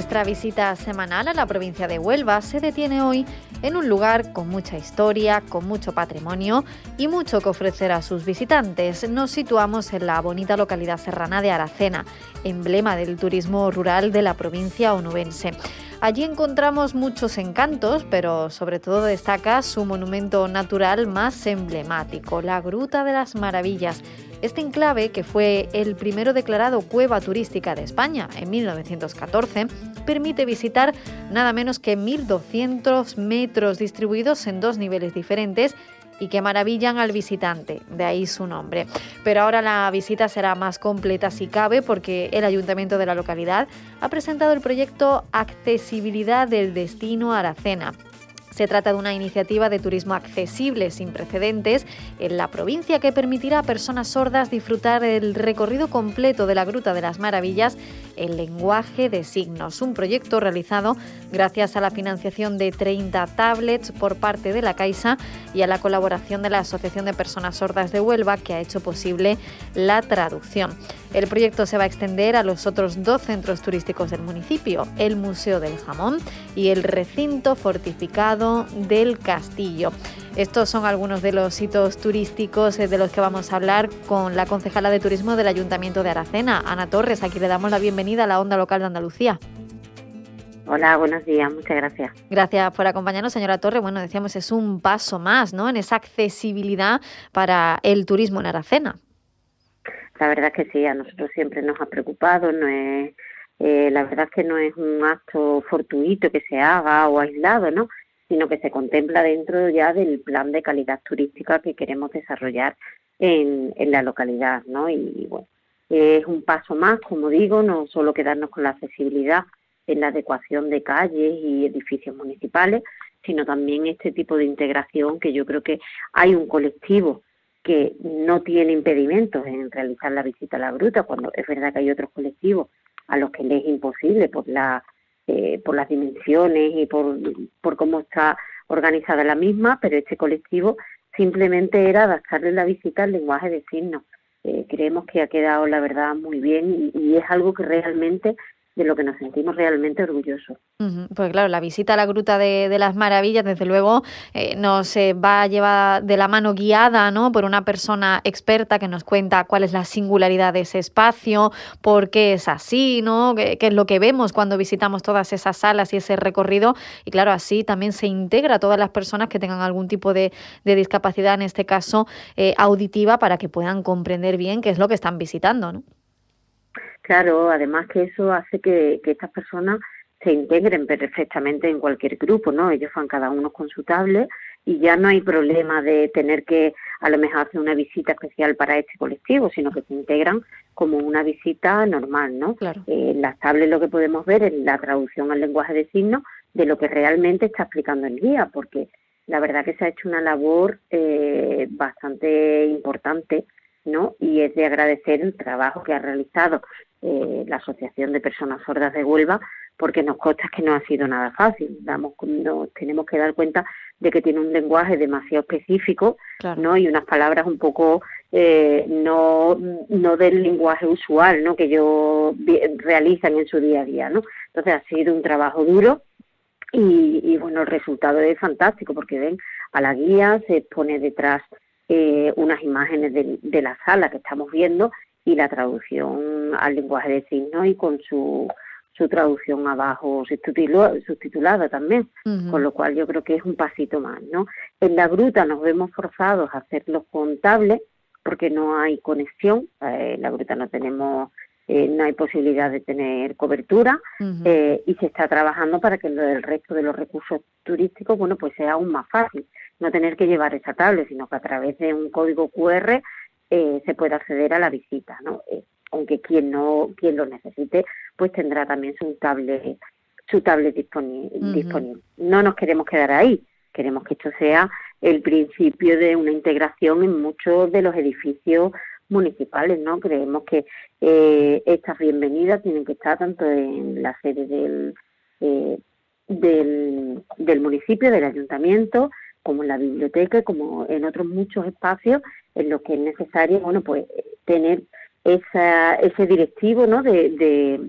Nuestra visita semanal a la provincia de Huelva se detiene hoy en un lugar con mucha historia, con mucho patrimonio y mucho que ofrecer a sus visitantes. Nos situamos en la bonita localidad serrana de Aracena, emblema del turismo rural de la provincia onubense. Allí encontramos muchos encantos, pero sobre todo destaca su monumento natural más emblemático, la Gruta de las Maravillas. Este enclave, que fue el primero declarado cueva turística de España en 1914, permite visitar nada menos que 1.200 metros distribuidos en dos niveles diferentes y que maravillan al visitante, de ahí su nombre. Pero ahora la visita será más completa si cabe porque el ayuntamiento de la localidad ha presentado el proyecto Accesibilidad del Destino Aracena se trata de una iniciativa de turismo accesible sin precedentes en la provincia que permitirá a personas sordas disfrutar el recorrido completo de la Gruta de las Maravillas en lenguaje de signos. Un proyecto realizado gracias a la financiación de 30 tablets por parte de la Caixa y a la colaboración de la Asociación de Personas Sordas de Huelva que ha hecho posible la traducción. El proyecto se va a extender a los otros dos centros turísticos del municipio, el Museo del Jamón y el recinto fortificado del Castillo. Estos son algunos de los hitos turísticos eh, de los que vamos a hablar con la concejala de turismo del Ayuntamiento de Aracena, Ana Torres. Aquí le damos la bienvenida a la Onda Local de Andalucía. Hola, buenos días, muchas gracias. Gracias por acompañarnos, señora Torres. Bueno, decíamos, es un paso más ¿no? en esa accesibilidad para el turismo en Aracena. La verdad es que sí, a nosotros siempre nos ha preocupado, no es, eh, la verdad es que no es un acto fortuito que se haga o aislado, ¿no? Sino que se contempla dentro ya del plan de calidad turística que queremos desarrollar en, en la localidad, ¿no? Y bueno, es un paso más, como digo, no solo quedarnos con la accesibilidad en la adecuación de calles y edificios municipales, sino también este tipo de integración que yo creo que hay un colectivo que no tiene impedimentos en realizar la visita a la gruta, cuando es verdad que hay otros colectivos a los que les es imposible por la eh, por las dimensiones y por, por cómo está organizada la misma, pero este colectivo simplemente era adaptarle la visita al lenguaje de signos. Eh, creemos que ha quedado, la verdad, muy bien y es algo que realmente de lo que nos sentimos realmente orgullosos. Pues claro, la visita a la Gruta de, las Maravillas, desde luego, eh, nos va a llevar de la mano guiada ¿no? por una persona experta que nos cuenta cuál es la singularidad de ese espacio, por qué es así, ¿no? qué, es lo que vemos cuando visitamos todas esas salas y ese recorrido. Y claro, así también se integra a todas las personas que tengan algún tipo de, discapacidad, en este caso eh, auditiva, para que puedan comprender bien qué es lo que están visitando. ¿no? Claro, además que eso hace que, estas personas se integren perfectamente en cualquier grupo, ¿no? Ellos van cada uno con su tablet y ya no hay problema de tener que a lo mejor hacer una visita especial para este colectivo, sino que se integran como una visita normal, ¿no? Claro. Eh, en las tablets lo que podemos ver es la traducción al lenguaje de signos de lo que realmente está explicando el guía, porque la verdad que se ha hecho una labor eh, bastante importante, ¿no? Y es de agradecer el trabajo que ha realizado eh, la Asociación de Personas Sordas de Huelva, porque nos consta que no ha sido nada fácil. Damos, nos tenemos que dar cuenta de que tiene un lenguaje demasiado específico, ¿no? Y unas palabras un poco eh, no, no del lenguaje usual, ¿no? Que ellos realizan en su día a día, ¿no? Entonces ha sido un trabajo duro y, bueno, el resultado es fantástico porque ven a la guía, se pone detrás eh, unas imágenes de, de, la sala que estamos viendo y la traducción al lenguaje de signos y con su, su traducción abajo subtitulada también, con lo cual yo creo que es un pasito más, ¿no? En la gruta nos vemos forzados a hacerlo con tablet porque no hay conexión, eh, en la gruta no tenemos eh, no hay posibilidad de tener cobertura eh, y se está trabajando para que el resto de los recursos turísticos, bueno, pues sea aún más fácil, no tener que llevar esa tablet, sino que a través de un código QR eh, se puede acceder a la visita, ¿no? Eh, aunque quien no, quien lo necesite, pues tendrá también su tablet, su tablet disponible. No nos queremos quedar ahí, Queremos que esto sea el principio de una integración en muchos de los edificios municipales, ¿no? Creemos que eh, estas bienvenidas tienen que estar tanto en la sede del, eh, del, del municipio, del ayuntamiento, como en la biblioteca, como en otros muchos espacios en los que es necesario, bueno, pues tener esa, ese directivo, ¿no? De, de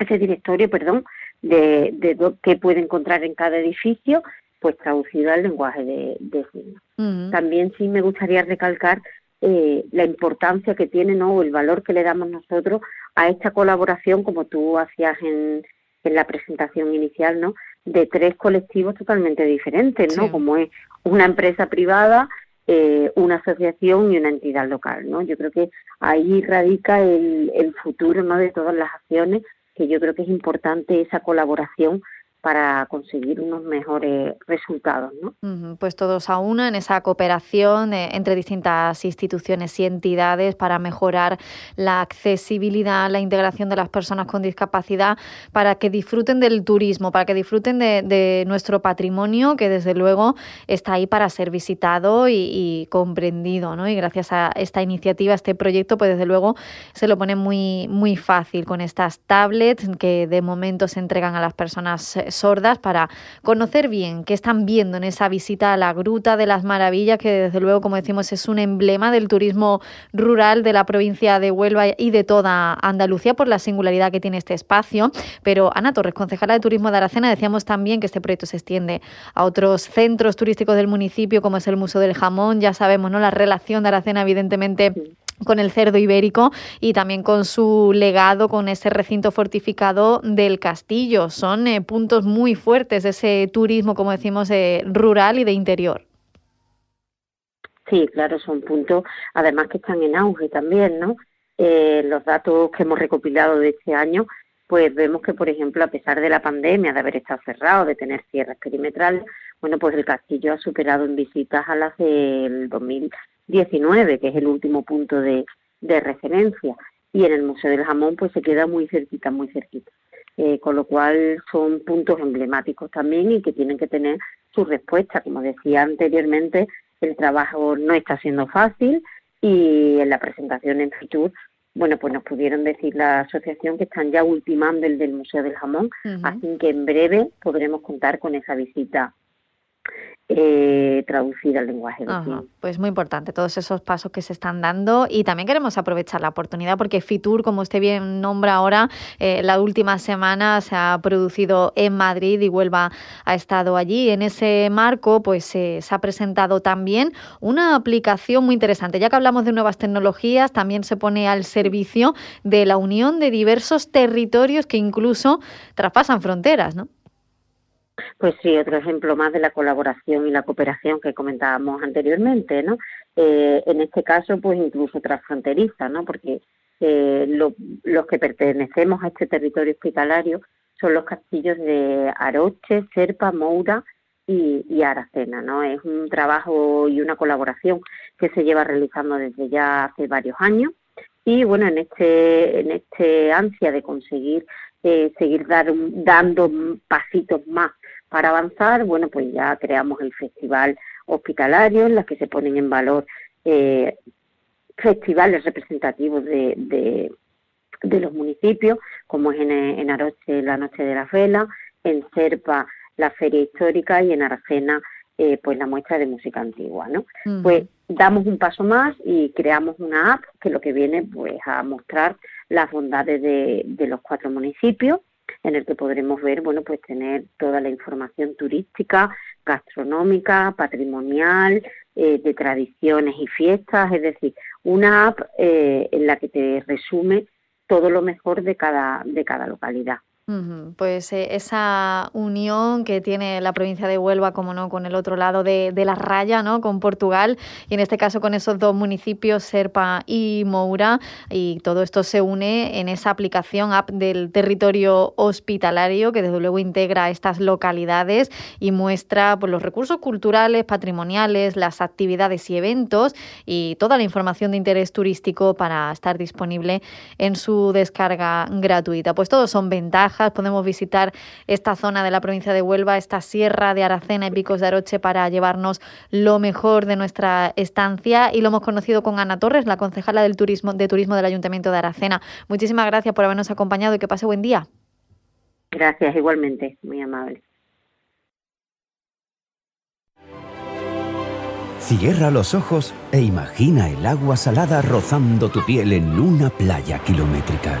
ese directorio, perdón, de, de qué puede encontrar en cada edificio, pues traducido al lenguaje de, de signos. También sí me gustaría recalcar eh, la importancia que tiene, ¿no? O el valor que le damos nosotros a esta colaboración, como tú hacías en, en la presentación inicial, ¿no? De tres colectivos totalmente diferentes, ¿no? Como es una empresa privada, eh, una asociación y una entidad local, ¿no? Yo creo que ahí radica el, el futuro, ¿no? De todas las acciones, que yo creo que es importante esa colaboración para conseguir unos mejores resultados. ¿no? Pues todos a una en esa cooperación eh, entre distintas instituciones y entidades para mejorar la accesibilidad, la integración de las personas con discapacidad, para que disfruten del turismo, para que disfruten de, nuestro patrimonio, que desde luego está ahí para ser visitado y, comprendido. ¿no? Y gracias a esta iniciativa, a este proyecto, pues desde luego se lo pone muy, muy fácil con estas tablets que de momento se entregan a las personas eh, sordas para conocer bien qué están viendo en esa visita a la Gruta de las Maravillas, que desde luego, como decimos, es un emblema del turismo rural de la provincia de Huelva y de toda Andalucía por la singularidad que tiene este espacio. Pero Ana Torres, concejala de Turismo de Aracena, decíamos también que este proyecto se extiende a otros centros turísticos del municipio, como es el Museo del Jamón. Ya sabemos, ¿no? La relación de Aracena, evidentemente con el cerdo ibérico y también con su legado, con ese recinto fortificado del castillo. Son eh, puntos muy fuertes de ese turismo, como decimos, eh, rural y de interior. Sí, claro, son puntos, además que están en auge también, ¿no? Eh, los datos que hemos recopilado de este año, pues vemos que, por ejemplo, a pesar de la pandemia, de haber estado cerrado, de tener cierres perimetrales, bueno, pues el castillo ha superado en visitas a las del 2000 19, que es el último punto de, de referencia. Y en el Museo del Jamón pues se queda muy cerquita, muy cerquita. Eh, con lo cual son puntos emblemáticos también y que tienen que tener su respuesta. Como decía anteriormente, el trabajo no está siendo fácil y en la presentación en Fitur, bueno, pues nos pudieron decir la asociación que están ya ultimando el del Museo del Jamón, así que en breve podremos contar con esa visita eh, traducir al lenguaje de Pues muy importante todos esos pasos que se están dando y también queremos aprovechar la oportunidad porque Fitur, como usted bien nombra ahora, eh, la última semana se ha producido en Madrid y Huelva ha estado allí. En ese marco, pues se ha presentado también una aplicación muy interesante. Ya que hablamos de nuevas tecnologías, también se pone al servicio de la unión de diversos territorios que incluso traspasan fronteras, ¿no? Pues sí, otro ejemplo más de la colaboración y la cooperación que comentábamos anteriormente, ¿no? Eh, en este caso, pues incluso transfronteriza, ¿no? Porque eh, los que pertenecemos a este territorio hospitalario son los castillos de Aroche, Serpa, Moura y, Aracena, ¿no? Es un trabajo y una colaboración que se lleva realizando desde ya hace varios años y bueno, en este, en este ansia de conseguir eh, seguir dar, dando pasitos más para avanzar, bueno, pues ya creamos el festival hospitalario en las que se ponen en valor eh, festivales representativos de, de, de, los municipios, como es en, en Aroche la Noche de la Vela, en Serpa la Feria Histórica y en Aracena eh, pues la muestra de música antigua, ¿no? Pues damos un paso más y creamos una app que lo que viene pues a mostrar las bondades de, de los cuatro municipios en el que podremos ver, bueno, pues tener toda la información turística, gastronómica, patrimonial, eh, de tradiciones y fiestas, es decir, una app eh, en la que te resume todo lo mejor de cada, de cada localidad. Pues eh, esa unión que tiene la provincia de Huelva, como no, con el otro lado de, la raya, ¿no? Con Portugal, y en este caso con esos dos municipios, Serpa y Moura, y todo esto se une en esa aplicación app del territorio hospitalario, que desde luego integra estas localidades y muestra pues, los recursos culturales, patrimoniales, las actividades y eventos, y toda la información de interés turístico para estar disponible en su descarga gratuita. Pues todos son ventajas Barajas podemos visitar esta zona de la provincia de Huelva, esta sierra de Aracena y Picos de Aroche para llevarnos lo mejor de nuestra estancia y lo hemos conocido con Ana Torres, la concejala del turismo, de turismo del Ayuntamiento de Aracena. Muchísimas gracias por habernos acompañado y que pase buen día. Gracias, igualmente, muy amable. Cierra los ojos e imagina el agua salada rozando tu piel en una playa kilométrica.